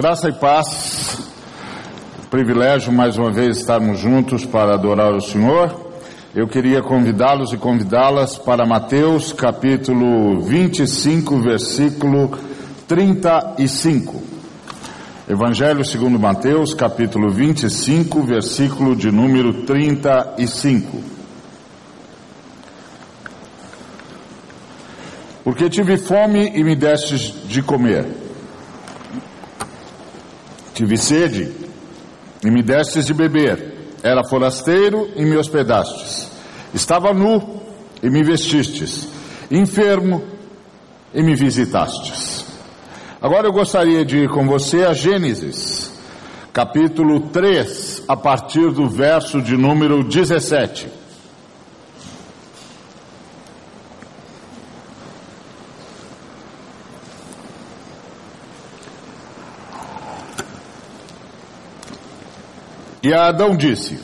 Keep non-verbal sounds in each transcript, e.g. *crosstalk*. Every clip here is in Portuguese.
Graça e paz, privilégio mais uma vez estarmos juntos para adorar o Senhor. Eu queria convidá-los e convidá-las para Mateus capítulo 25, versículo 35. Evangelho segundo Mateus, capítulo 25, versículo de número 35. Porque tive fome e me destes de comer. Tive sede e me destes de beber. Era forasteiro e me hospedastes. Estava nu e me vestistes. Enfermo e me visitastes. Agora eu gostaria de ir com você a Gênesis, capítulo 3, a partir do verso de número 17. E a Adão disse: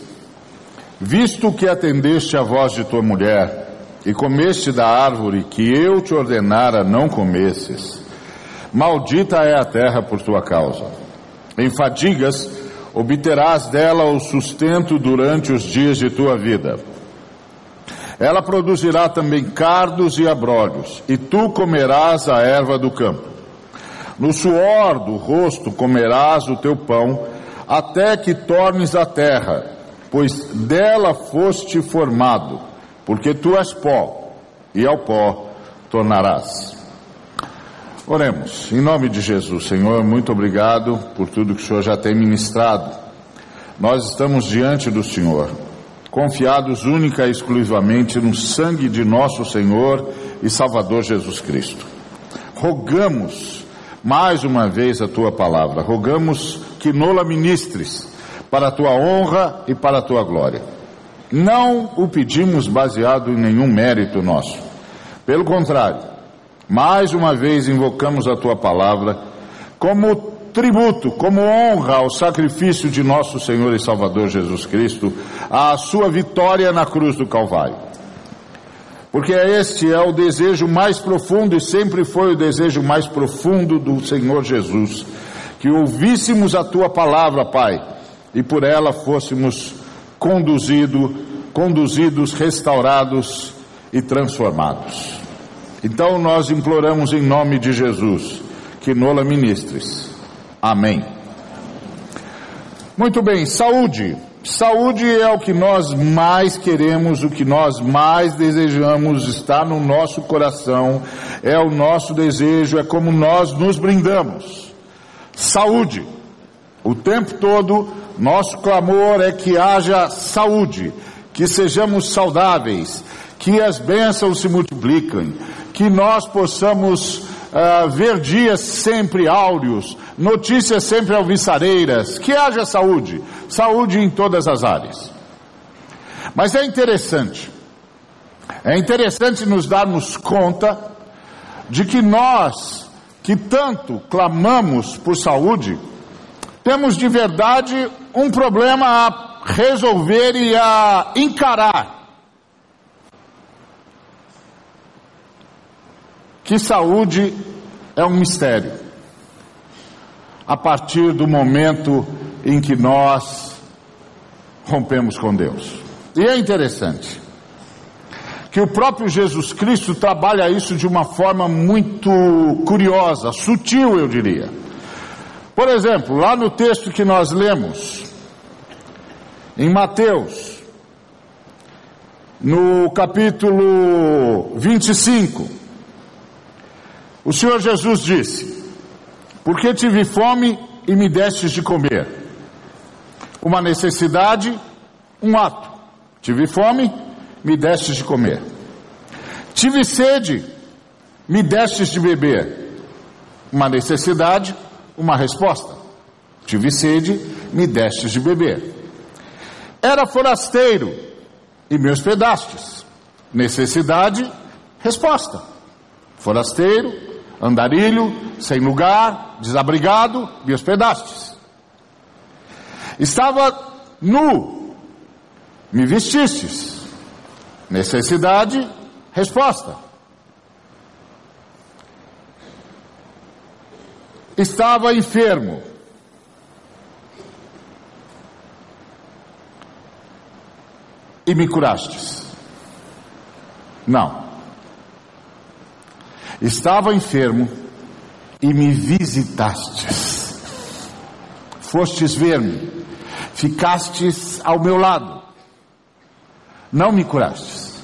Visto que atendeste a voz de tua mulher, e comeste da árvore que eu te ordenara não comesses, maldita é a terra por tua causa. Em fadigas obterás dela o sustento durante os dias de tua vida. Ela produzirá também cardos e abrolhos, e tu comerás a erva do campo. No suor do rosto comerás o teu pão, até que tornes a terra, pois dela foste formado, porque tu és pó, e ao pó tornarás. Oremos, em nome de Jesus, Senhor, muito obrigado por tudo que o Senhor já tem ministrado. Nós estamos diante do Senhor, confiados única e exclusivamente no sangue de nosso Senhor e Salvador Jesus Cristo. Rogamos mais uma vez a tua palavra, rogamos que nola ministres para a tua honra e para a tua glória. Não o pedimos baseado em nenhum mérito nosso. Pelo contrário, mais uma vez invocamos a tua palavra como tributo, como honra ao sacrifício de nosso Senhor e Salvador Jesus Cristo, à sua vitória na cruz do Calvário. Porque este é o desejo mais profundo e sempre foi o desejo mais profundo do Senhor Jesus que ouvíssemos a tua palavra, Pai, e por ela fôssemos conduzido, conduzidos, restaurados e transformados. Então nós imploramos em nome de Jesus que nola ministres. Amém. Muito bem, saúde. Saúde é o que nós mais queremos, o que nós mais desejamos, está no nosso coração, é o nosso desejo, é como nós nos brindamos saúde. O tempo todo, nosso clamor é que haja saúde, que sejamos saudáveis, que as bênçãos se multipliquem, que nós possamos uh, ver dias sempre áureos, notícias sempre alvissareiras, que haja saúde, saúde em todas as áreas. Mas é interessante, é interessante nos darmos conta de que nós que tanto clamamos por saúde, temos de verdade um problema a resolver e a encarar. Que saúde é um mistério. A partir do momento em que nós rompemos com Deus. E é interessante que o próprio Jesus Cristo trabalha isso de uma forma muito curiosa, sutil, eu diria. Por exemplo, lá no texto que nós lemos, em Mateus, no capítulo 25, o Senhor Jesus disse: Porque tive fome e me destes de comer. Uma necessidade, um ato. Tive fome, me destes de comer. Tive sede, me destes de beber. Uma necessidade, uma resposta. Tive sede, me destes de beber. Era forasteiro e me hospedastes. Necessidade, resposta. Forasteiro, andarilho, sem lugar, desabrigado, me hospedastes. Estava nu, me vestistes. Necessidade, resposta. Estava enfermo. E me curastes. Não. Estava enfermo e me visitastes. Fostes ver-me, ficastes ao meu lado não me curastes.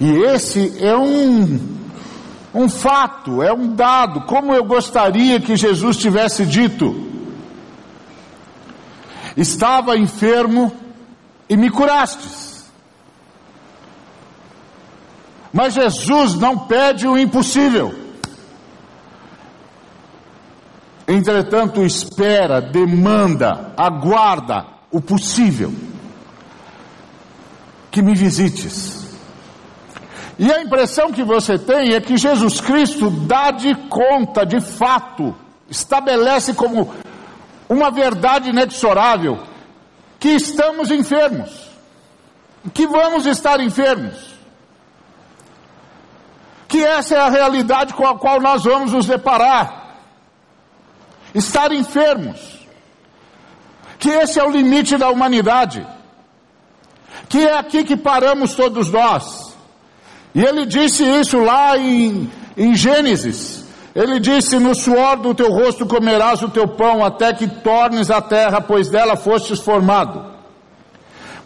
E esse é um, um fato, é um dado. Como eu gostaria que Jesus tivesse dito: Estava enfermo e me curastes. Mas Jesus não pede o impossível. Entretanto, espera, demanda, aguarda o possível. Que me visites. E a impressão que você tem é que Jesus Cristo dá de conta, de fato, estabelece como uma verdade inexorável que estamos enfermos, que vamos estar enfermos que essa é a realidade com a qual nós vamos nos deparar. Estar enfermos. Que esse é o limite da humanidade. Que é aqui que paramos todos nós. E ele disse isso lá em, em Gênesis. Ele disse: No suor do teu rosto comerás o teu pão, até que tornes a terra, pois dela fostes formado.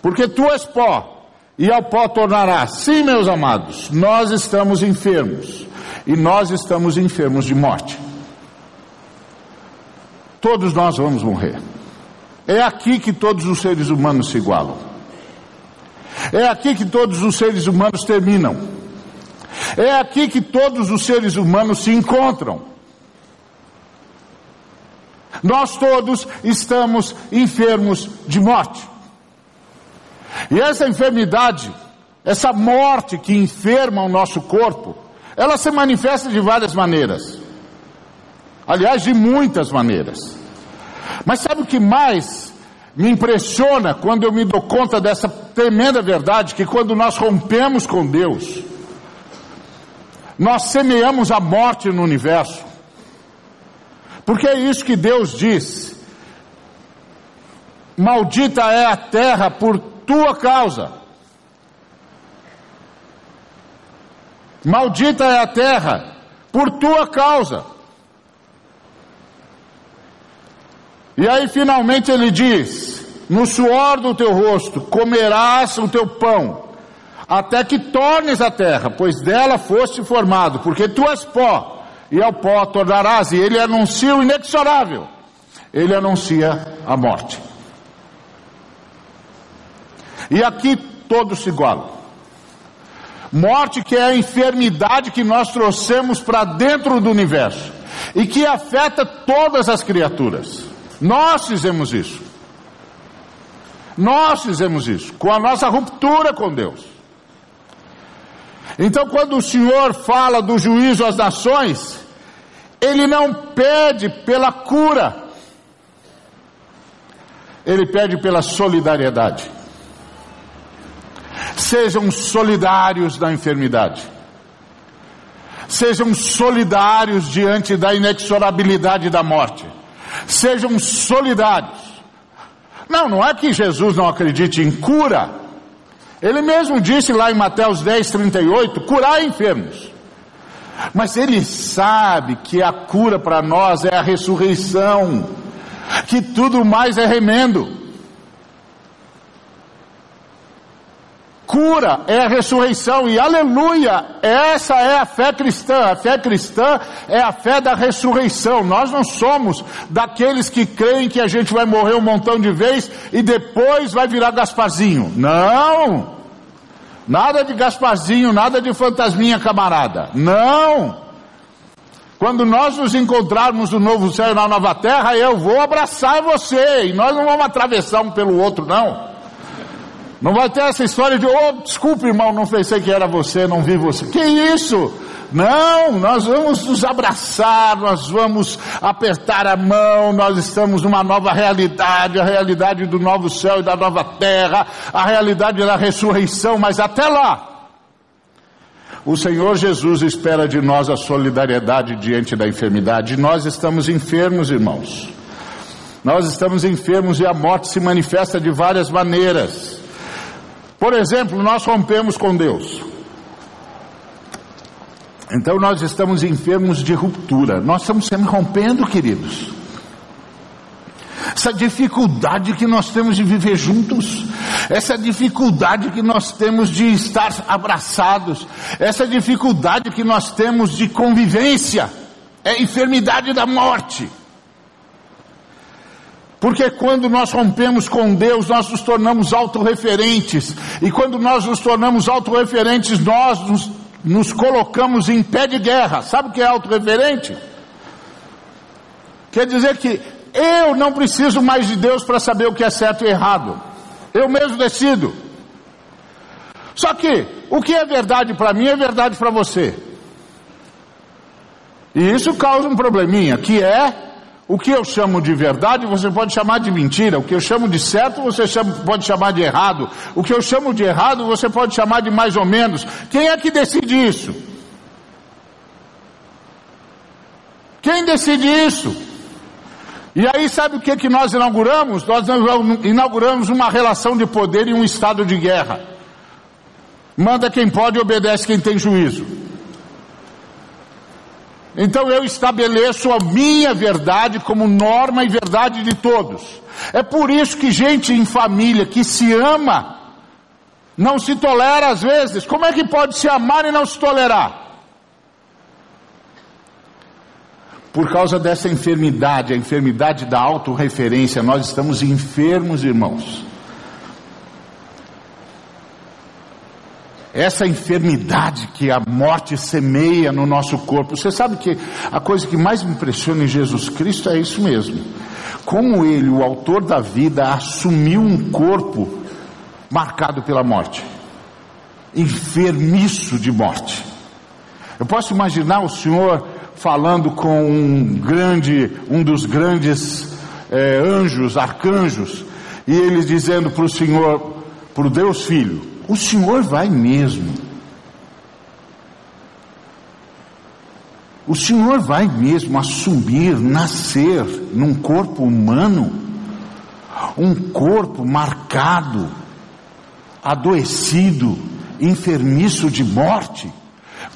Porque tu és pó, e ao pó tornará. Sim, meus amados, nós estamos enfermos e nós estamos enfermos de morte. Todos nós vamos morrer. É aqui que todos os seres humanos se igualam. É aqui que todos os seres humanos terminam. É aqui que todos os seres humanos se encontram. Nós todos estamos enfermos de morte. E essa enfermidade, essa morte que enferma o nosso corpo, ela se manifesta de várias maneiras. Aliás, de muitas maneiras. Mas sabe o que mais me impressiona quando eu me dou conta dessa tremenda verdade que quando nós rompemos com Deus, nós semeamos a morte no universo. Porque é isso que Deus diz. Maldita é a terra por tua causa. Maldita é a terra por tua causa. E aí finalmente ele diz: No suor do teu rosto comerás o teu pão, até que tornes a terra, pois dela foste formado, porque tu és pó, e ao pó tornarás. E ele anuncia o inexorável, ele anuncia a morte. E aqui todos se igualam. Morte que é a enfermidade que nós trouxemos para dentro do universo e que afeta todas as criaturas. Nós fizemos isso. Nós fizemos isso com a nossa ruptura com Deus. Então, quando o Senhor fala do juízo às nações, Ele não pede pela cura, Ele pede pela solidariedade. Sejam solidários na enfermidade. Sejam solidários diante da inexorabilidade da morte. Sejam solidários. Não, não é que Jesus não acredite em cura. Ele mesmo disse lá em Mateus 10, 38, curar enfermos. Mas ele sabe que a cura para nós é a ressurreição, que tudo mais é remendo. Cura é a ressurreição e aleluia, essa é a fé cristã. A fé cristã é a fé da ressurreição. Nós não somos daqueles que creem que a gente vai morrer um montão de vezes e depois vai virar Gasparzinho. Não! Nada de Gasparzinho, nada de fantasminha camarada. Não! Quando nós nos encontrarmos no novo céu e na nova terra, eu vou abraçar você e nós não vamos atravessar um pelo outro, não. Não vai ter essa história de, oh, desculpe irmão, não pensei que era você, não vi você. Que isso? Não, nós vamos nos abraçar, nós vamos apertar a mão, nós estamos numa nova realidade, a realidade do novo céu e da nova terra, a realidade da ressurreição, mas até lá, o Senhor Jesus espera de nós a solidariedade diante da enfermidade. Nós estamos enfermos, irmãos. Nós estamos enfermos e a morte se manifesta de várias maneiras. Por exemplo, nós rompemos com Deus. Então nós estamos enfermos de ruptura. Nós estamos sempre rompendo, queridos. Essa dificuldade que nós temos de viver juntos, essa dificuldade que nós temos de estar abraçados, essa dificuldade que nós temos de convivência, é enfermidade da morte. Porque quando nós rompemos com Deus, nós nos tornamos autorreferentes. E quando nós nos tornamos autorreferentes, nós nos, nos colocamos em pé de guerra. Sabe o que é autorreferente? Quer dizer que eu não preciso mais de Deus para saber o que é certo e errado. Eu mesmo decido. Só que o que é verdade para mim é verdade para você. E isso causa um probleminha, que é o que eu chamo de verdade, você pode chamar de mentira. O que eu chamo de certo, você pode chamar de errado. O que eu chamo de errado, você pode chamar de mais ou menos. Quem é que decide isso? Quem decide isso? E aí sabe o que, que nós inauguramos? Nós inauguramos uma relação de poder e um estado de guerra. Manda quem pode obedece quem tem juízo. Então eu estabeleço a minha verdade como norma e verdade de todos. É por isso que gente em família que se ama, não se tolera às vezes. Como é que pode se amar e não se tolerar? Por causa dessa enfermidade, a enfermidade da autorreferência, nós estamos enfermos, irmãos. Essa enfermidade que a morte semeia no nosso corpo. Você sabe que a coisa que mais me impressiona em Jesus Cristo é isso mesmo. Como ele, o autor da vida, assumiu um corpo marcado pela morte, enfermiço de morte. Eu posso imaginar o Senhor falando com um grande, um dos grandes é, anjos, arcanjos, e eles dizendo para o Senhor, para o Deus Filho, o senhor vai mesmo. O senhor vai mesmo assumir, nascer num corpo humano, um corpo marcado, adoecido, enfermiço de morte.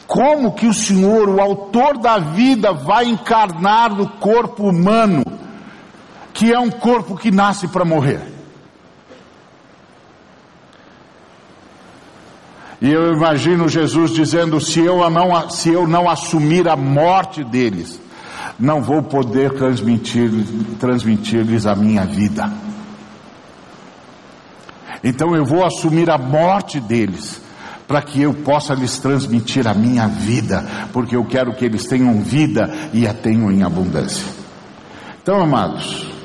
Como que o Senhor, o autor da vida, vai encarnar no corpo humano, que é um corpo que nasce para morrer? E eu imagino Jesus dizendo: se eu não, se eu não assumir a morte deles, não vou poder transmitir, transmitir-lhes a minha vida. Então eu vou assumir a morte deles, para que eu possa lhes transmitir a minha vida, porque eu quero que eles tenham vida e a tenham em abundância. Então, amados,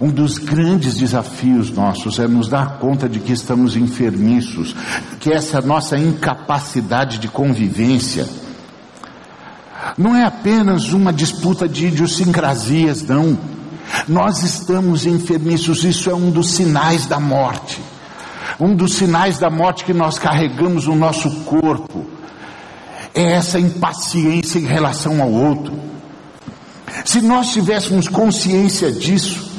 um dos grandes desafios nossos é nos dar conta de que estamos enfermiços, que essa nossa incapacidade de convivência não é apenas uma disputa de idiosincrasias, não. Nós estamos enfermiços, isso é um dos sinais da morte. Um dos sinais da morte que nós carregamos no nosso corpo é essa impaciência em relação ao outro. Se nós tivéssemos consciência disso,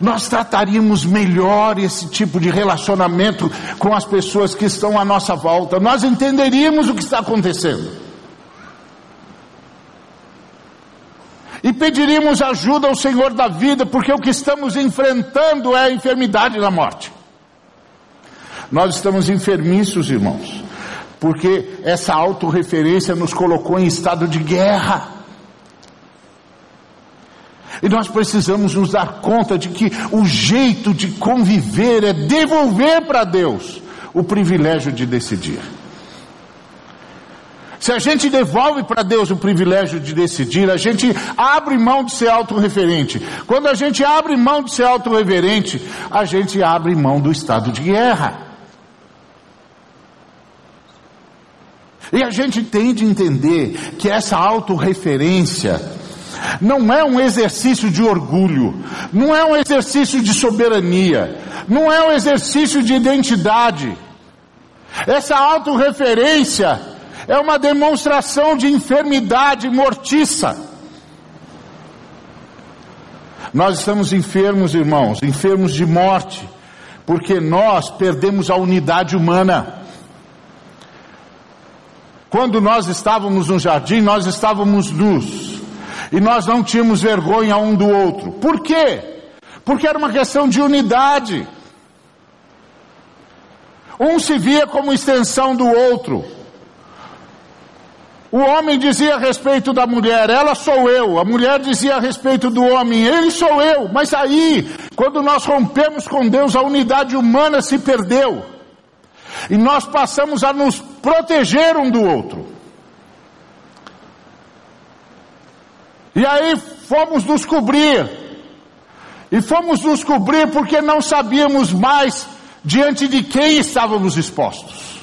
nós trataríamos melhor esse tipo de relacionamento com as pessoas que estão à nossa volta, nós entenderíamos o que está acontecendo. E pediríamos ajuda ao Senhor da vida, porque o que estamos enfrentando é a enfermidade da morte. Nós estamos enfermiços, irmãos, porque essa autorreferência nos colocou em estado de guerra. E nós precisamos nos dar conta de que o jeito de conviver é devolver para Deus o privilégio de decidir. Se a gente devolve para Deus o privilégio de decidir, a gente abre mão de ser autorreferente. Quando a gente abre mão de ser autorreverente, a gente abre mão do estado de guerra. E a gente tem de entender que essa autorreferência não é um exercício de orgulho, não é um exercício de soberania, não é um exercício de identidade. Essa autorreferência é uma demonstração de enfermidade mortiça. Nós estamos enfermos, irmãos, enfermos de morte, porque nós perdemos a unidade humana. Quando nós estávamos no jardim, nós estávamos nus. E nós não tínhamos vergonha um do outro. Por quê? Porque era uma questão de unidade. Um se via como extensão do outro. O homem dizia a respeito da mulher, ela sou eu. A mulher dizia a respeito do homem, ele sou eu. Mas aí, quando nós rompemos com Deus, a unidade humana se perdeu. E nós passamos a nos proteger um do outro. E aí fomos nos cobrir. E fomos nos cobrir porque não sabíamos mais diante de quem estávamos expostos.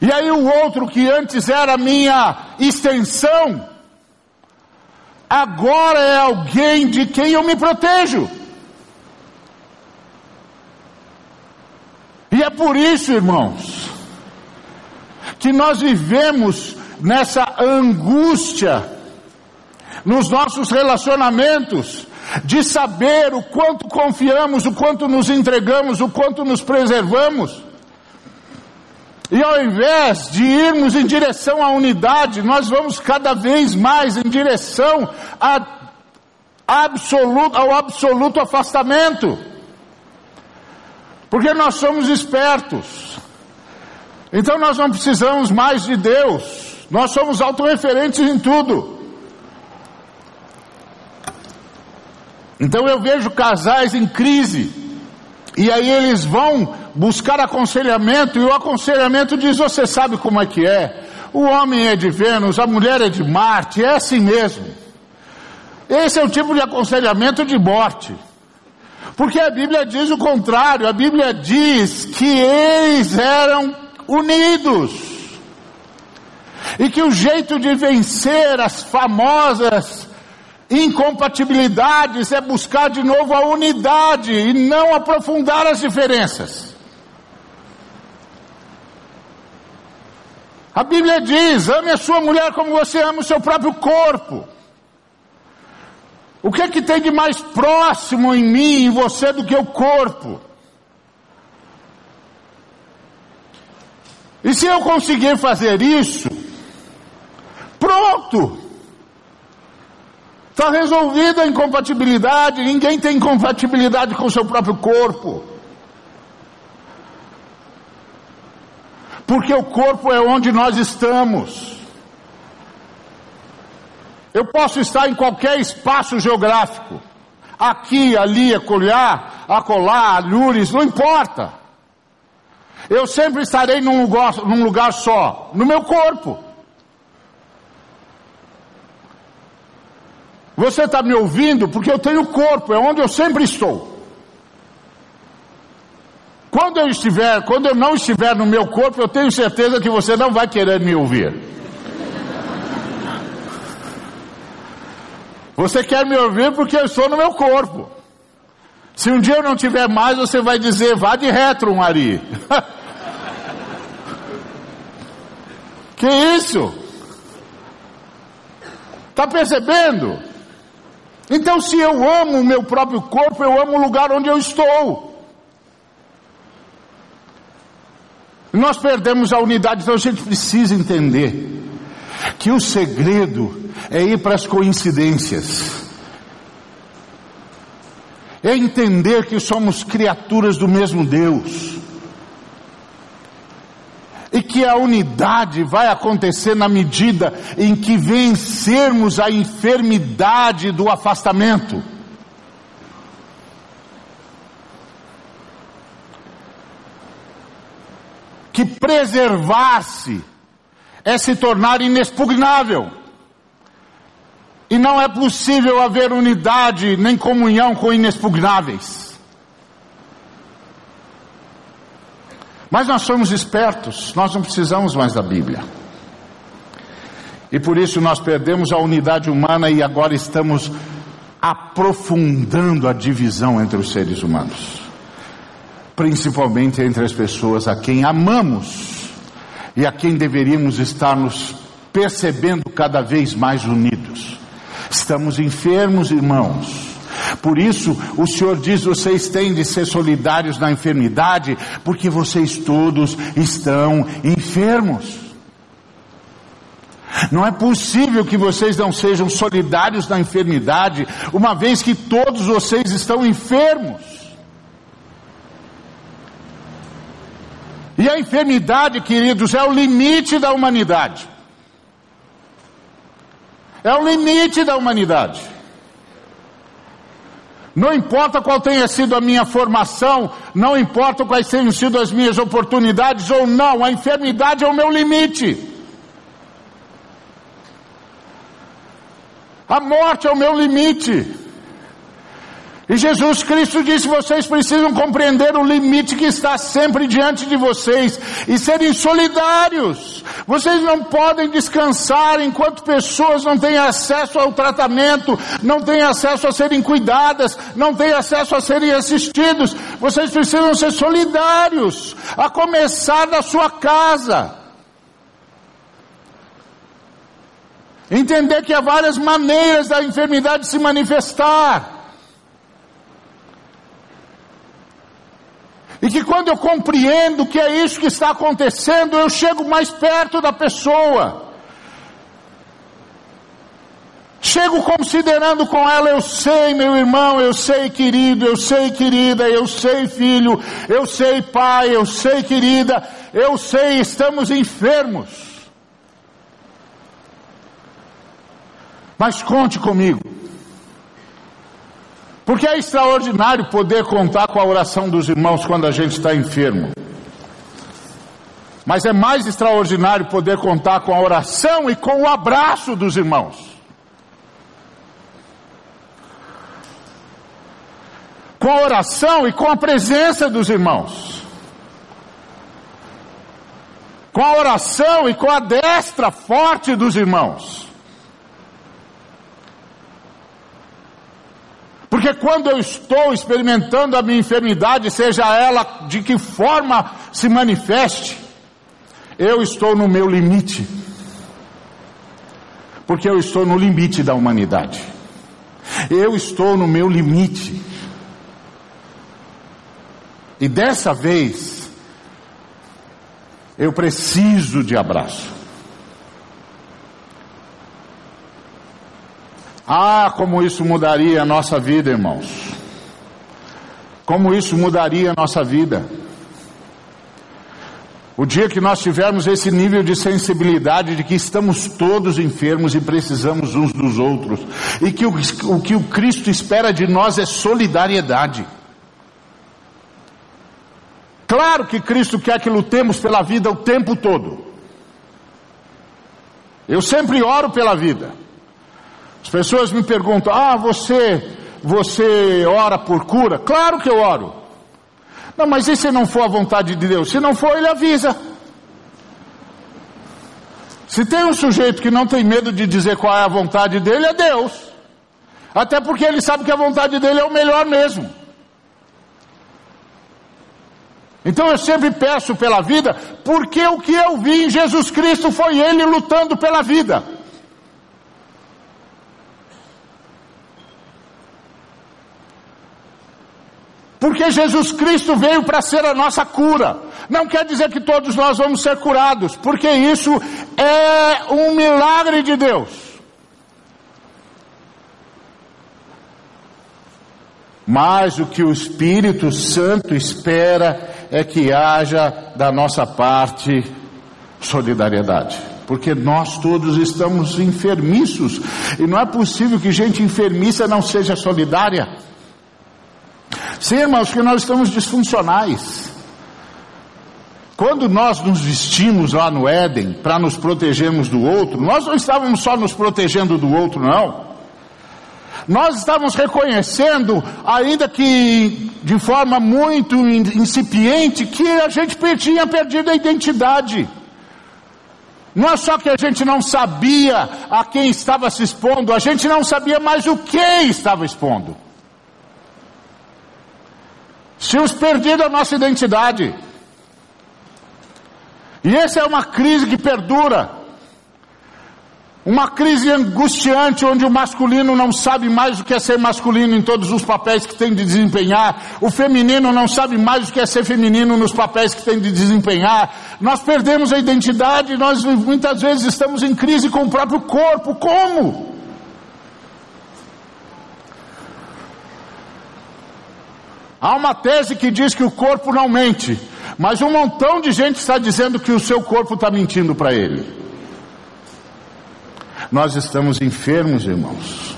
E aí o outro que antes era minha extensão, agora é alguém de quem eu me protejo. E é por isso, irmãos, que nós vivemos nessa angústia nos nossos relacionamentos, de saber o quanto confiamos, o quanto nos entregamos, o quanto nos preservamos. E ao invés de irmos em direção à unidade, nós vamos cada vez mais em direção absoluto, ao absoluto afastamento. Porque nós somos espertos. Então nós não precisamos mais de Deus. Nós somos autorreferentes em tudo. Então eu vejo casais em crise. E aí eles vão buscar aconselhamento, e o aconselhamento diz: Você sabe como é que é? O homem é de Vênus, a mulher é de Marte, é assim mesmo. Esse é o tipo de aconselhamento de morte. Porque a Bíblia diz o contrário, a Bíblia diz que eles eram unidos. E que o jeito de vencer as famosas incompatibilidades é buscar de novo a unidade e não aprofundar as diferenças. A Bíblia diz: ame a sua mulher como você ama o seu próprio corpo. O que é que tem de mais próximo em mim em você do que o corpo? E se eu conseguir fazer isso, pronto. Está resolvida a incompatibilidade, ninguém tem incompatibilidade com o seu próprio corpo. Porque o corpo é onde nós estamos. Eu posso estar em qualquer espaço geográfico. Aqui, ali, acolhar, acolá, alhures, não importa. Eu sempre estarei num lugar, num lugar só, no meu corpo. Você está me ouvindo porque eu tenho corpo, é onde eu sempre estou. Quando eu estiver, quando eu não estiver no meu corpo, eu tenho certeza que você não vai querer me ouvir. Você quer me ouvir porque eu estou no meu corpo. Se um dia eu não tiver mais, você vai dizer, vá de retro, Ari. *laughs* que isso? Está percebendo? Então, se eu amo o meu próprio corpo, eu amo o lugar onde eu estou. Nós perdemos a unidade, então a gente precisa entender que o segredo é ir para as coincidências. É entender que somos criaturas do mesmo Deus. E que a unidade vai acontecer na medida em que vencermos a enfermidade do afastamento. que preservar-se é se tornar inexpugnável. E não é possível haver unidade nem comunhão com inexpugnáveis. Mas nós somos espertos, nós não precisamos mais da Bíblia. E por isso nós perdemos a unidade humana e agora estamos aprofundando a divisão entre os seres humanos principalmente entre as pessoas a quem amamos e a quem deveríamos estar nos percebendo cada vez mais unidos. Estamos enfermos, irmãos. Por isso, o Senhor diz: vocês têm de ser solidários na enfermidade, porque vocês todos estão enfermos. Não é possível que vocês não sejam solidários na enfermidade, uma vez que todos vocês estão enfermos. E a enfermidade, queridos, é o limite da humanidade. É o limite da humanidade. Não importa qual tenha sido a minha formação, não importa quais tenham sido as minhas oportunidades ou não, a enfermidade é o meu limite. A morte é o meu limite. E Jesus Cristo disse: vocês precisam compreender o limite que está sempre diante de vocês e serem solidários. Vocês não podem descansar enquanto pessoas não têm acesso ao tratamento, não têm acesso a serem cuidadas, não têm acesso a serem assistidos. Vocês precisam ser solidários, a começar da sua casa. Entender que há várias maneiras da enfermidade se manifestar. E que quando eu compreendo que é isso que está acontecendo, eu chego mais perto da pessoa. Chego considerando com ela, eu sei, meu irmão, eu sei, querido, eu sei, querida, eu sei, filho, eu sei, pai, eu sei, querida, eu sei, estamos enfermos. Mas conte comigo. Porque é extraordinário poder contar com a oração dos irmãos quando a gente está enfermo. Mas é mais extraordinário poder contar com a oração e com o abraço dos irmãos. Com a oração e com a presença dos irmãos. Com a oração e com a destra forte dos irmãos. Porque quando eu estou experimentando a minha enfermidade, seja ela de que forma se manifeste, eu estou no meu limite. Porque eu estou no limite da humanidade. Eu estou no meu limite. E dessa vez, eu preciso de abraço. Ah, como isso mudaria a nossa vida, irmãos. Como isso mudaria a nossa vida. O dia que nós tivermos esse nível de sensibilidade de que estamos todos enfermos e precisamos uns dos outros, e que o, o que o Cristo espera de nós é solidariedade. Claro que Cristo quer que lutemos pela vida o tempo todo. Eu sempre oro pela vida. As pessoas me perguntam: "Ah, você você ora por cura?" Claro que eu oro. Não, mas e se não for a vontade de Deus? Se não for, ele avisa. Se tem um sujeito que não tem medo de dizer qual é a vontade dele, é Deus. Até porque ele sabe que a vontade dele é o melhor mesmo. Então eu sempre peço pela vida, porque o que eu vi em Jesus Cristo foi ele lutando pela vida. Porque Jesus Cristo veio para ser a nossa cura. Não quer dizer que todos nós vamos ser curados, porque isso é um milagre de Deus. Mas o que o Espírito Santo espera é que haja da nossa parte solidariedade. Porque nós todos estamos enfermiços. E não é possível que gente enfermiça não seja solidária. Sim, irmãos, que nós estamos disfuncionais. Quando nós nos vestimos lá no Éden para nos protegermos do outro, nós não estávamos só nos protegendo do outro, não. Nós estávamos reconhecendo, ainda que de forma muito incipiente, que a gente tinha perdido a identidade. Não é só que a gente não sabia a quem estava se expondo, a gente não sabia mais o que estava expondo. Tínhamos perdido a nossa identidade. E essa é uma crise que perdura. Uma crise angustiante onde o masculino não sabe mais o que é ser masculino em todos os papéis que tem de desempenhar, o feminino não sabe mais o que é ser feminino nos papéis que tem de desempenhar. Nós perdemos a identidade, nós muitas vezes estamos em crise com o próprio corpo. Como? Há uma tese que diz que o corpo não mente, mas um montão de gente está dizendo que o seu corpo está mentindo para ele. Nós estamos enfermos, irmãos.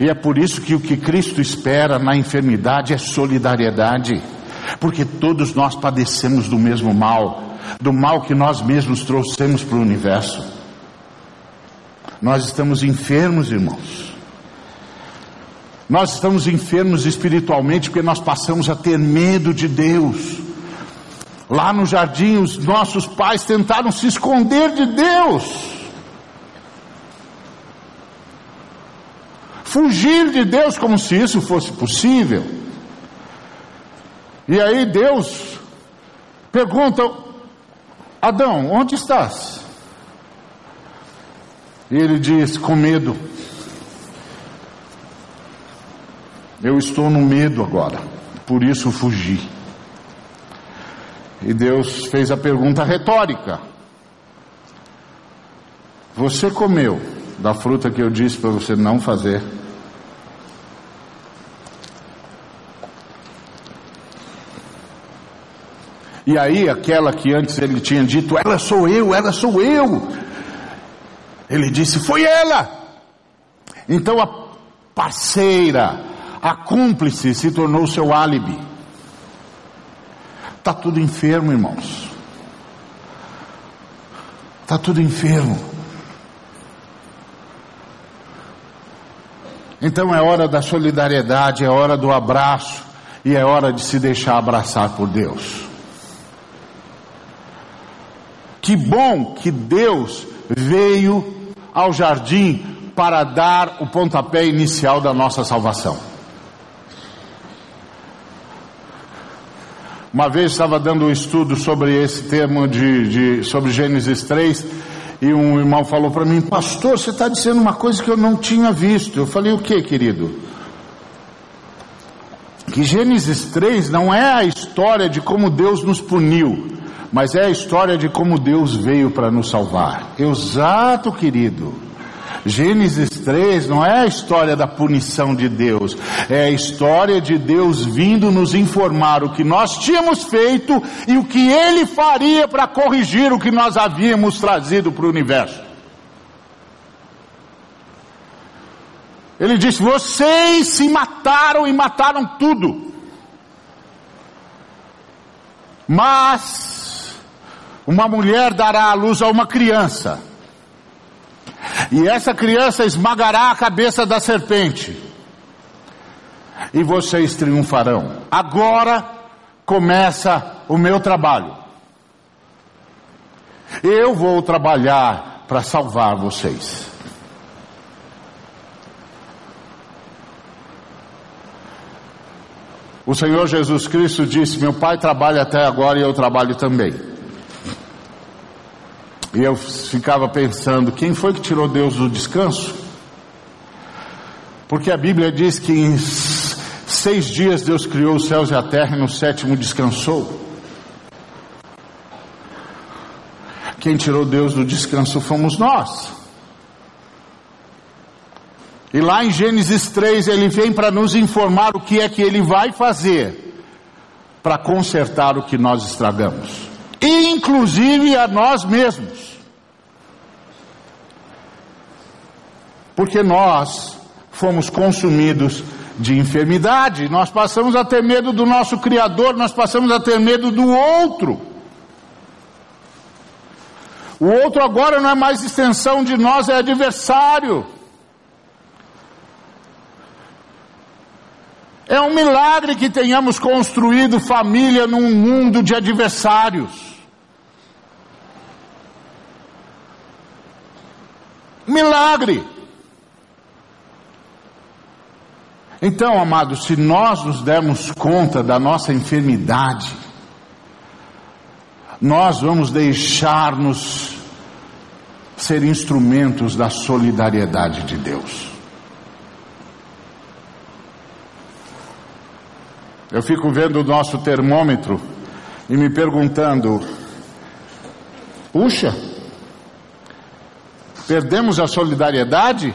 E é por isso que o que Cristo espera na enfermidade é solidariedade, porque todos nós padecemos do mesmo mal, do mal que nós mesmos trouxemos para o universo. Nós estamos enfermos, irmãos. Nós estamos enfermos espiritualmente porque nós passamos a ter medo de Deus. Lá no jardim, os nossos pais tentaram se esconder de Deus. Fugir de Deus como se isso fosse possível. E aí Deus pergunta: Adão, onde estás? E ele diz: com medo. Eu estou no medo agora, por isso fugi. E Deus fez a pergunta retórica: Você comeu da fruta que eu disse para você não fazer? E aí, aquela que antes ele tinha dito, ela sou eu, ela sou eu. Ele disse, foi ela. Então a parceira, a cúmplice se tornou seu álibi. Está tudo enfermo, irmãos. Está tudo enfermo. Então é hora da solidariedade, é hora do abraço e é hora de se deixar abraçar por Deus. Que bom que Deus veio ao jardim para dar o pontapé inicial da nossa salvação. Uma vez estava dando um estudo sobre esse termo de, de sobre Gênesis 3 e um irmão falou para mim, pastor, você está dizendo uma coisa que eu não tinha visto. Eu falei, o que, querido? Que Gênesis 3 não é a história de como Deus nos puniu, mas é a história de como Deus veio para nos salvar. Exato, querido. Gênesis 3 não é a história da punição de Deus, é a história de Deus vindo nos informar o que nós tínhamos feito e o que Ele faria para corrigir o que nós havíamos trazido para o universo. Ele disse: Vocês se mataram e mataram tudo. Mas uma mulher dará à luz a uma criança e essa criança esmagará a cabeça da serpente. E vocês triunfarão. Agora começa o meu trabalho. Eu vou trabalhar para salvar vocês. O Senhor Jesus Cristo disse: Meu Pai trabalha até agora e eu trabalho também. E eu ficava pensando: quem foi que tirou Deus do descanso? Porque a Bíblia diz que em seis dias Deus criou os céus e a terra e no sétimo descansou. Quem tirou Deus do descanso fomos nós. E lá em Gênesis 3 ele vem para nos informar o que é que ele vai fazer para consertar o que nós estragamos inclusive a nós mesmos. Porque nós fomos consumidos de enfermidade, nós passamos a ter medo do nosso Criador, nós passamos a ter medo do outro. O outro agora não é mais extensão de nós, é adversário. É um milagre que tenhamos construído família num mundo de adversários. Milagre. Então, amados, se nós nos dermos conta da nossa enfermidade, nós vamos deixar-nos ser instrumentos da solidariedade de Deus. Eu fico vendo o nosso termômetro e me perguntando: puxa, perdemos a solidariedade?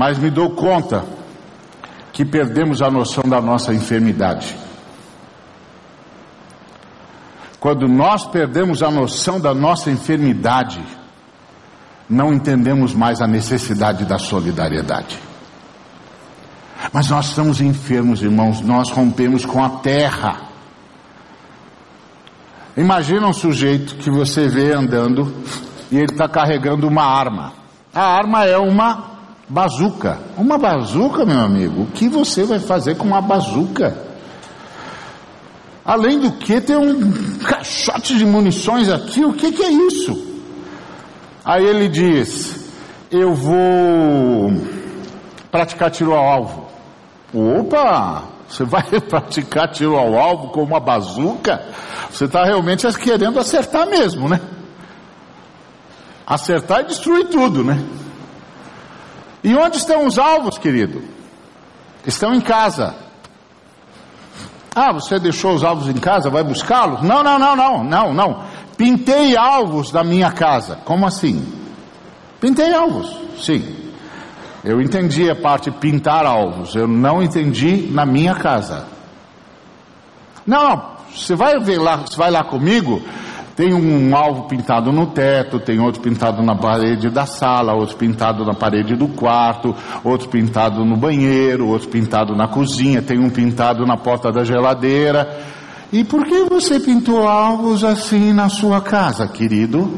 Mas me dou conta que perdemos a noção da nossa enfermidade. Quando nós perdemos a noção da nossa enfermidade, não entendemos mais a necessidade da solidariedade. Mas nós estamos enfermos, irmãos, nós rompemos com a terra. Imagina um sujeito que você vê andando e ele está carregando uma arma. A arma é uma bazuca. Uma bazuca, meu amigo, o que você vai fazer com uma bazuca? Além do que, tem um caixote de munições aqui, o que, que é isso? Aí ele diz: Eu vou praticar tiro ao alvo. Opa! Você vai *laughs* praticar tiro ao alvo com uma bazuca? Você está realmente querendo acertar mesmo, né? Acertar e destruir tudo, né? E onde estão os alvos, querido? Estão em casa. Ah, você deixou os alvos em casa, vai buscá-los? Não, não, não, não, não, não. Pintei alvos da minha casa. Como assim? Pintei alvos, sim. Eu entendi a parte pintar alvos, eu não entendi na minha casa. Não, não, você vai ver lá, você vai lá comigo, tem um alvo pintado no teto, tem outro pintado na parede da sala, outro pintado na parede do quarto, outro pintado no banheiro, outro pintado na cozinha, tem um pintado na porta da geladeira. E por que você pintou alvos assim na sua casa, querido?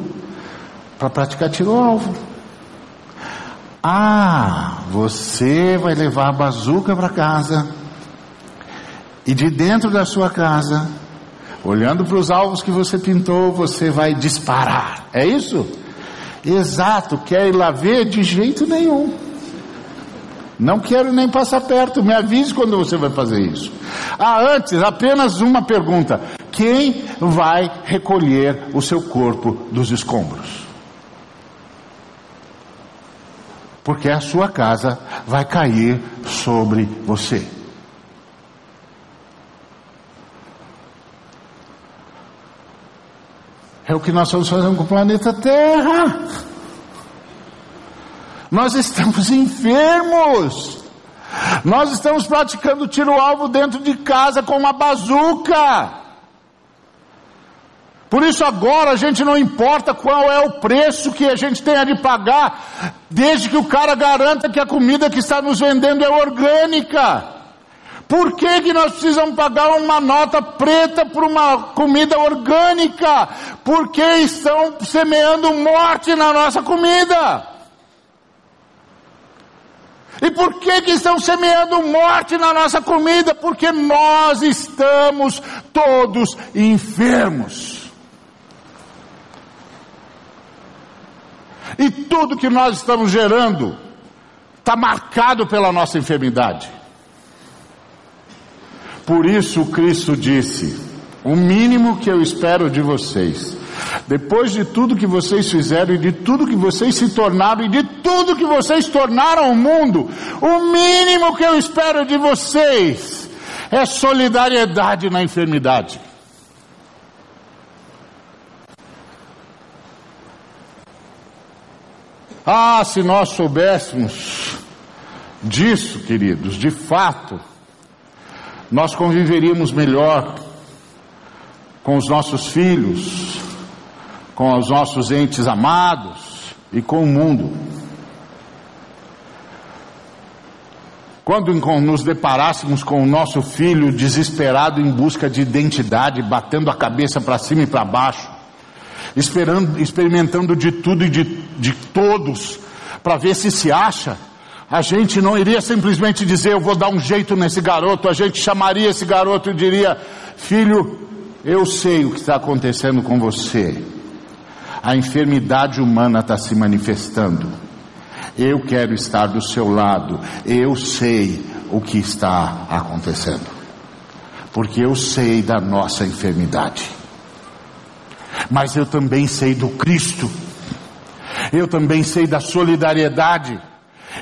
Para praticar tiro-alvo. Ah, você vai levar a bazuca para casa. E de dentro da sua casa, olhando para os alvos que você pintou, você vai disparar. É isso? Exato, quer ir lá ver? De jeito nenhum. Não quero nem passar perto, me avise quando você vai fazer isso. Ah, antes, apenas uma pergunta: quem vai recolher o seu corpo dos escombros? Porque a sua casa vai cair sobre você. É o que nós estamos fazendo com o planeta Terra. Nós estamos *laughs* enfermos. Nós estamos praticando tiro-alvo dentro de casa com uma bazuca. Por isso agora a gente não importa qual é o preço que a gente tenha de pagar, desde que o cara garanta que a comida que está nos vendendo é orgânica. Por que, que nós precisamos pagar uma nota preta por uma comida orgânica? Porque estão semeando morte na nossa comida. E por que, que estão semeando morte na nossa comida? Porque nós estamos todos enfermos. E tudo que nós estamos gerando está marcado pela nossa enfermidade. Por isso Cristo disse: o mínimo que eu espero de vocês depois de tudo que vocês fizeram e de tudo que vocês se tornaram e de tudo que vocês tornaram o mundo, o mínimo que eu espero de vocês é solidariedade na enfermidade. Ah, se nós soubéssemos disso, queridos, de fato, nós conviveríamos melhor com os nossos filhos, com os nossos entes amados e com o mundo. Quando nos deparássemos com o nosso filho desesperado em busca de identidade, batendo a cabeça para cima e para baixo, experimentando de tudo e de, de todos, para ver se se acha, a gente não iria simplesmente dizer eu vou dar um jeito nesse garoto, a gente chamaria esse garoto e diria: Filho, eu sei o que está acontecendo com você a enfermidade humana está se manifestando. Eu quero estar do seu lado, eu sei o que está acontecendo, porque eu sei da nossa enfermidade. mas eu também sei do Cristo. Eu também sei da solidariedade.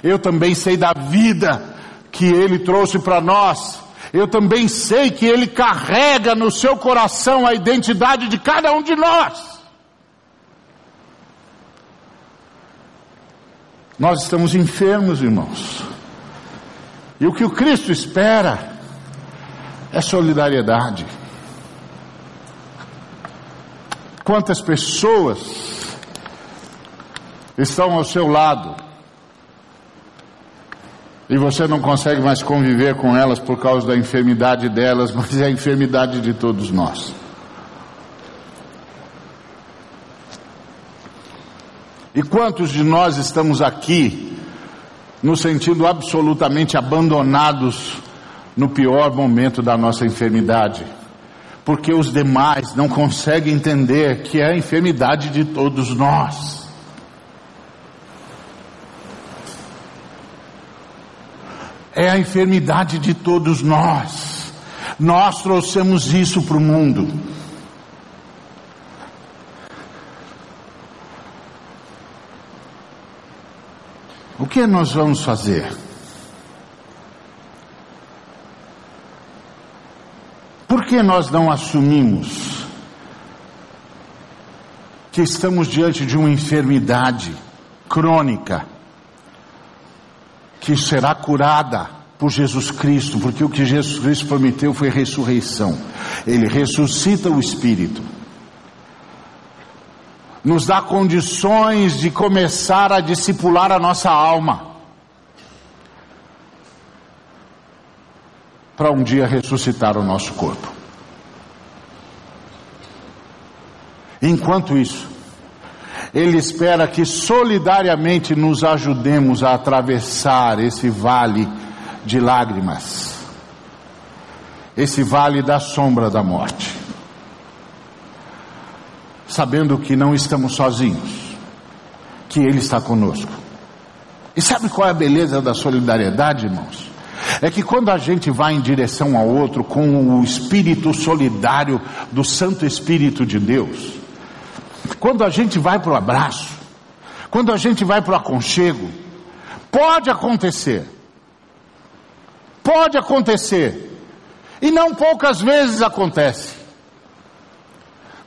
Eu também sei da vida que Ele trouxe para nós. Eu também sei que Ele carrega no seu coração a identidade de cada um de nós. Nós estamos enfermos, irmãos. E o que o Cristo espera é solidariedade. Quantas pessoas estão ao seu lado e você não consegue mais conviver com elas por causa da enfermidade delas, *laughs* mas é a enfermidade de todos nós. E quantos de nós estamos aqui no sentido absolutamente abandonados no pior momento da nossa enfermidade? Porque os demais não conseguem entender que é a enfermidade de todos nós. É a enfermidade de todos nós. Nós trouxemos isso para o mundo. O que nós vamos fazer? Por que nós não assumimos que estamos diante de uma enfermidade crônica? Que será curada por Jesus Cristo, porque o que Jesus Cristo prometeu foi ressurreição. Ele ressuscita o espírito. Nos dá condições de começar a discipular a nossa alma. Para um dia ressuscitar o nosso corpo. Enquanto isso, ele espera que solidariamente nos ajudemos a atravessar esse vale de lágrimas, esse vale da sombra da morte, sabendo que não estamos sozinhos, que Ele está conosco. E sabe qual é a beleza da solidariedade, irmãos? É que quando a gente vai em direção ao outro com o espírito solidário do Santo Espírito de Deus, quando a gente vai para o abraço, quando a gente vai para o aconchego, pode acontecer. Pode acontecer. E não poucas vezes acontece.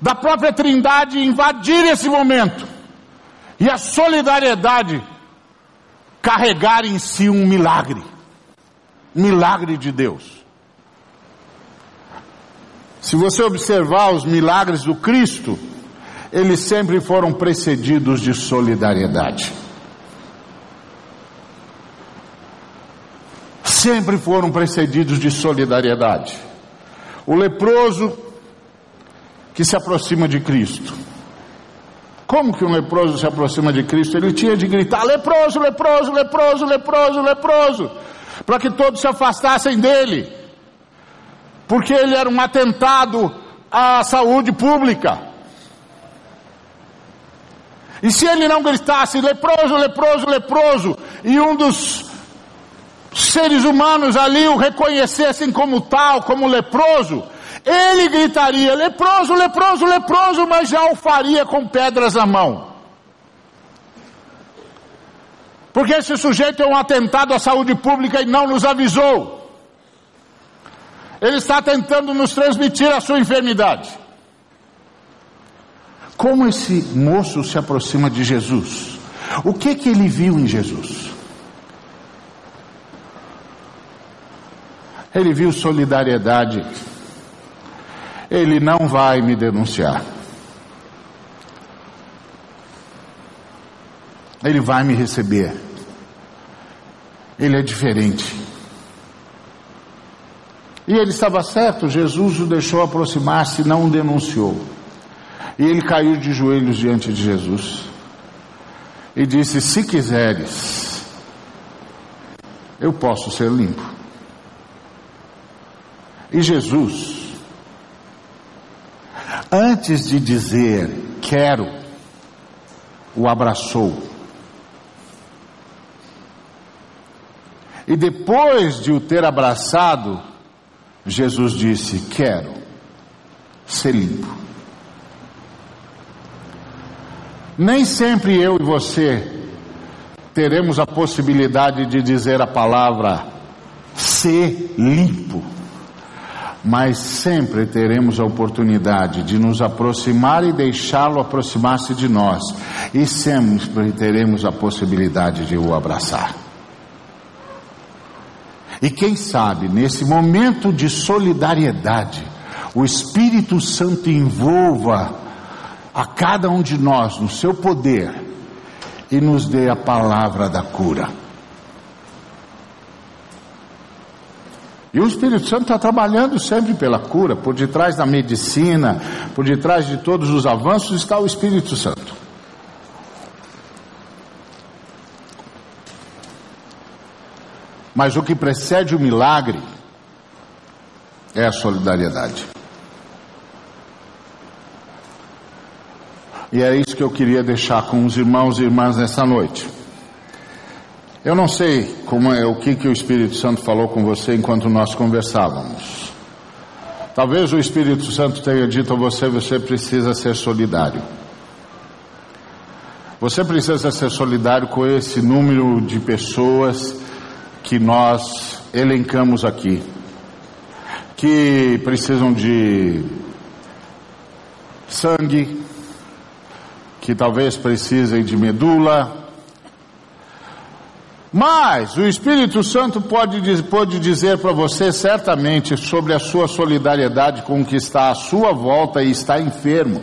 Da própria Trindade invadir esse momento. E a solidariedade carregar em si um milagre. Milagre de Deus. Se você observar os milagres do Cristo, eles sempre foram precedidos de solidariedade. Sempre foram precedidos de solidariedade. O leproso que se aproxima de Cristo. Como que um leproso se aproxima de Cristo? Ele tinha de gritar: leproso, leproso, leproso, leproso, leproso, para que todos se afastassem dele, porque ele era um atentado à saúde pública. E se ele não gritasse leproso, leproso, leproso, e um dos seres humanos ali o reconhecessem como tal, como leproso, ele gritaria leproso, leproso, leproso, mas já o faria com pedras na mão. Porque esse sujeito é um atentado à saúde pública e não nos avisou. Ele está tentando nos transmitir a sua enfermidade. Como esse moço se aproxima de Jesus? O que que ele viu em Jesus? Ele viu solidariedade. Ele não vai me denunciar. Ele vai me receber. Ele é diferente. E ele estava certo, Jesus o deixou aproximar-se, não o denunciou. E ele caiu de joelhos diante de Jesus e disse: Se quiseres, eu posso ser limpo. E Jesus, antes de dizer quero, o abraçou. E depois de o ter abraçado, Jesus disse: Quero ser limpo. Nem sempre eu e você teremos a possibilidade de dizer a palavra ser limpo, mas sempre teremos a oportunidade de nos aproximar e deixá-lo aproximar-se de nós, e sempre teremos a possibilidade de o abraçar. E quem sabe, nesse momento de solidariedade, o Espírito Santo envolva a cada um de nós no seu poder e nos dê a palavra da cura. E o Espírito Santo está trabalhando sempre pela cura, por detrás da medicina, por detrás de todos os avanços está o Espírito Santo. Mas o que precede o milagre é a solidariedade. E é isso que eu queria deixar com os irmãos e irmãs nessa noite. Eu não sei como é o que, que o Espírito Santo falou com você enquanto nós conversávamos. Talvez o Espírito Santo tenha dito a você: você precisa ser solidário. Você precisa ser solidário com esse número de pessoas que nós elencamos aqui, que precisam de sangue, que talvez precisem de medula. Mas o Espírito Santo pode, pode dizer para você certamente sobre a sua solidariedade com o que está à sua volta e está enfermo.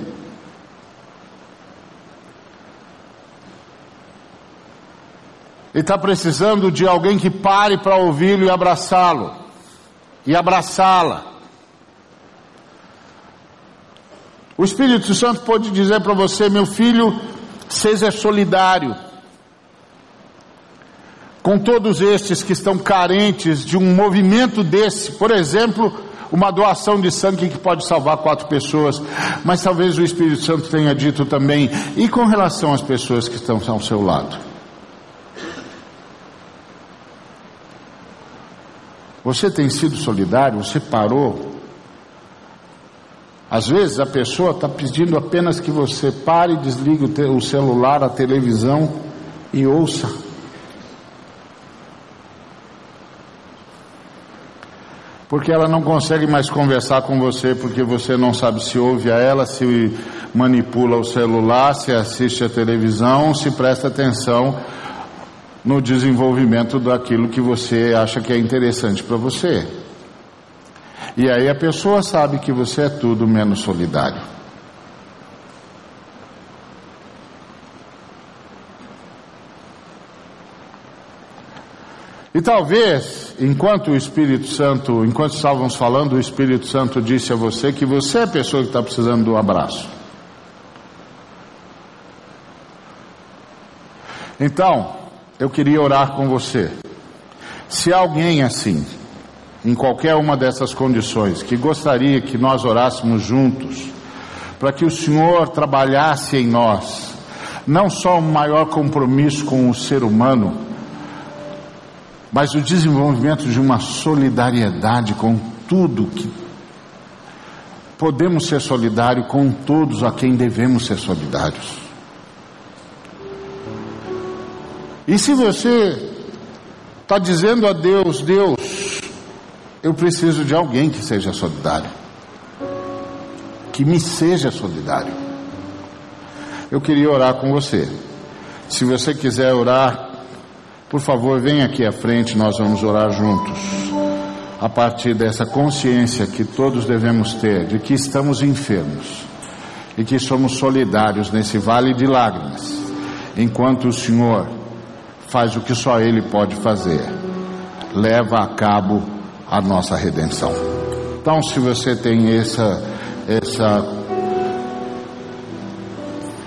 Ele está precisando de alguém que pare para ouvi-lo e abraçá-lo, e abraçá-la. O Espírito Santo pode dizer para você, meu filho, seja solidário com todos estes que estão carentes de um movimento desse, por exemplo, uma doação de sangue que pode salvar quatro pessoas, mas talvez o Espírito Santo tenha dito também, e com relação às pessoas que estão ao seu lado? Você tem sido solidário? Você parou às vezes a pessoa está pedindo apenas que você pare, desligue o celular, a televisão e ouça. Porque ela não consegue mais conversar com você, porque você não sabe se ouve a ela, se manipula o celular, se assiste a televisão, se presta atenção no desenvolvimento daquilo que você acha que é interessante para você. E aí a pessoa sabe que você é tudo menos solidário. E talvez, enquanto o Espírito Santo, enquanto estávamos falando, o Espírito Santo disse a você que você é a pessoa que está precisando do abraço. Então, eu queria orar com você. Se alguém assim, em qualquer uma dessas condições, que gostaria que nós orássemos juntos, para que o Senhor trabalhasse em nós, não só um maior compromisso com o ser humano, mas o desenvolvimento de uma solidariedade com tudo que podemos ser solidários com todos a quem devemos ser solidários. E se você está dizendo a Deus, Deus, eu preciso de alguém que seja solidário, que me seja solidário. Eu queria orar com você. Se você quiser orar, por favor, venha aqui à frente, nós vamos orar juntos. A partir dessa consciência que todos devemos ter de que estamos enfermos e que somos solidários nesse vale de lágrimas, enquanto o Senhor faz o que só Ele pode fazer, leva a cabo a nossa redenção. Então, se você tem essa, essa,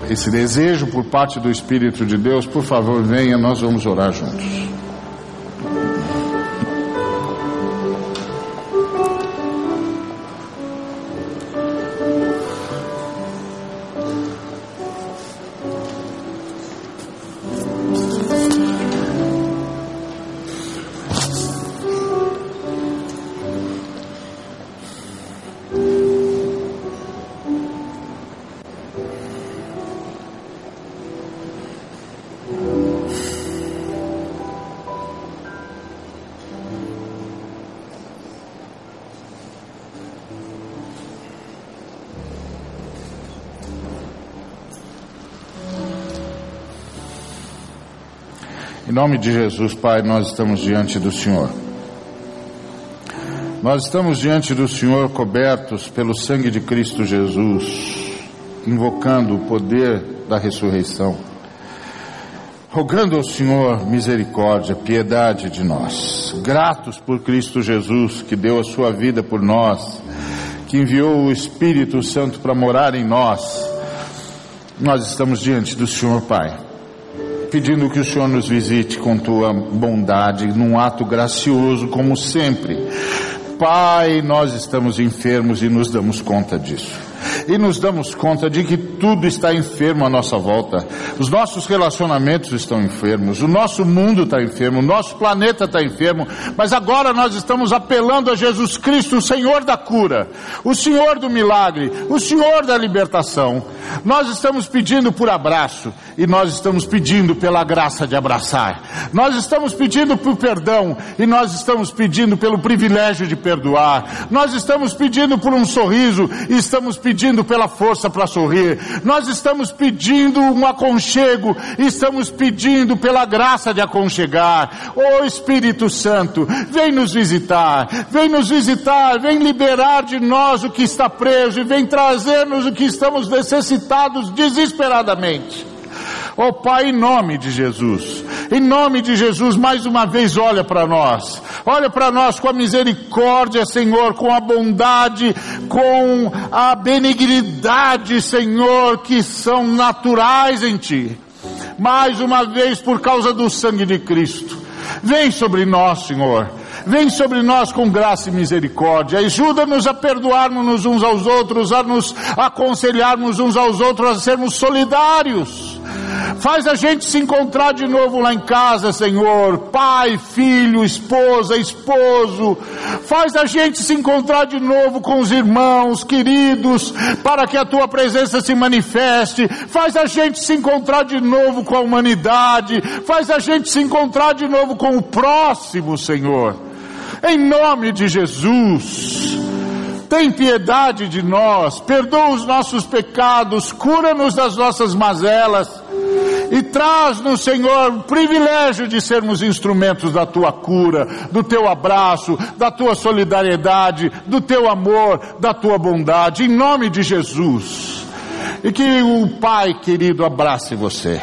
esse desejo por parte do Espírito de Deus, por favor, venha, nós vamos orar juntos. Nome de Jesus, Pai, nós estamos diante do Senhor. Nós estamos diante do Senhor cobertos pelo sangue de Cristo Jesus, invocando o poder da ressurreição, rogando ao Senhor misericórdia, piedade de nós, gratos por Cristo Jesus que deu a sua vida por nós, que enviou o Espírito Santo para morar em nós. Nós estamos diante do Senhor, Pai pedindo que o Senhor nos visite com tua bondade, num ato gracioso, como sempre. Pai, nós estamos enfermos e nos damos conta disso e nos damos conta de que tudo está enfermo à nossa volta. Os nossos relacionamentos estão enfermos, o nosso mundo está enfermo, o nosso planeta está enfermo, mas agora nós estamos apelando a Jesus Cristo, o Senhor da cura, o Senhor do milagre, o Senhor da libertação. Nós estamos pedindo por abraço e nós estamos pedindo pela graça de abraçar. Nós estamos pedindo por perdão e nós estamos pedindo pelo privilégio de perdoar. Nós estamos pedindo por um sorriso e estamos pedindo pedindo pela força para sorrir, nós estamos pedindo um aconchego, estamos pedindo pela graça de aconchegar. Ô oh, Espírito Santo, vem nos visitar, vem nos visitar, vem liberar de nós o que está preso e vem trazer-nos o que estamos necessitados desesperadamente. Ó oh, Pai, em nome de Jesus, em nome de Jesus, mais uma vez olha para nós, olha para nós com a misericórdia, Senhor, com a bondade, com a benignidade, Senhor, que são naturais em Ti. Mais uma vez, por causa do sangue de Cristo, vem sobre nós, Senhor. Vem sobre nós com graça e misericórdia. Ajuda-nos a perdoarmos uns aos outros, a nos aconselharmos uns aos outros, a sermos solidários. Faz a gente se encontrar de novo lá em casa, Senhor. Pai, filho, esposa, esposo. Faz a gente se encontrar de novo com os irmãos queridos, para que a tua presença se manifeste. Faz a gente se encontrar de novo com a humanidade. Faz a gente se encontrar de novo com o próximo, Senhor. Em nome de Jesus. Tem piedade de nós, perdoa os nossos pecados, cura-nos das nossas mazelas e traz-nos, Senhor, o privilégio de sermos instrumentos da tua cura, do teu abraço, da tua solidariedade, do teu amor, da tua bondade, em nome de Jesus. E que o Pai querido abrace você.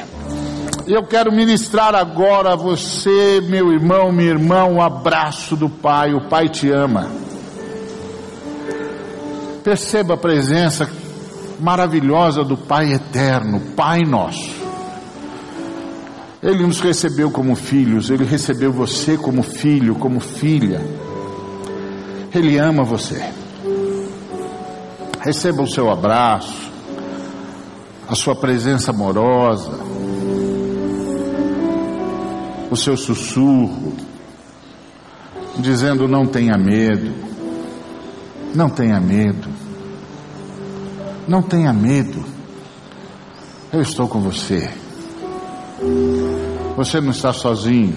Eu quero ministrar agora a você, meu irmão, minha irmã, um abraço do Pai. O Pai te ama. Perceba a presença maravilhosa do Pai eterno, Pai nosso. Ele nos recebeu como filhos, Ele recebeu você como filho, como filha. Ele ama você. Receba o seu abraço, a sua presença amorosa, o seu sussurro, dizendo: não tenha medo, não tenha medo, não tenha medo, eu estou com você. Você não está sozinho.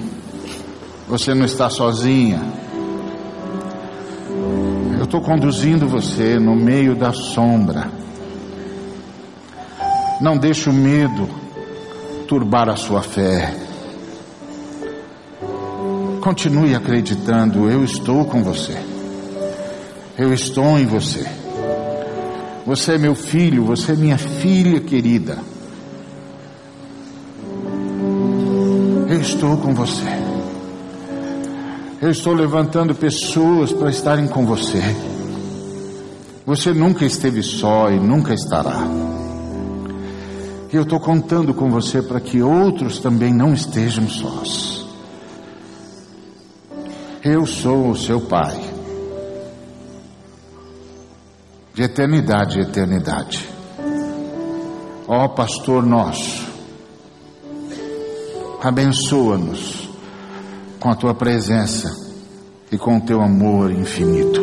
Você não está sozinha. Eu estou conduzindo você no meio da sombra. Não deixe o medo turbar a sua fé. Continue acreditando, eu estou com você. Eu estou em você. Você é meu filho, você é minha filha querida. Estou com você. Eu estou levantando pessoas para estarem com você. Você nunca esteve só e nunca estará. Eu estou contando com você para que outros também não estejam sós. Eu sou o seu Pai, de eternidade eternidade. Ó Pastor nosso, abençoa-nos com a tua presença e com o teu amor infinito.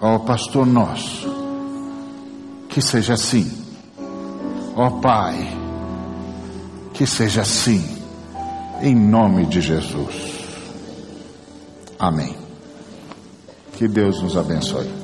Ó pastor nosso, que seja assim. Ó Pai, que seja assim, em nome de Jesus. Amém. Que Deus nos abençoe.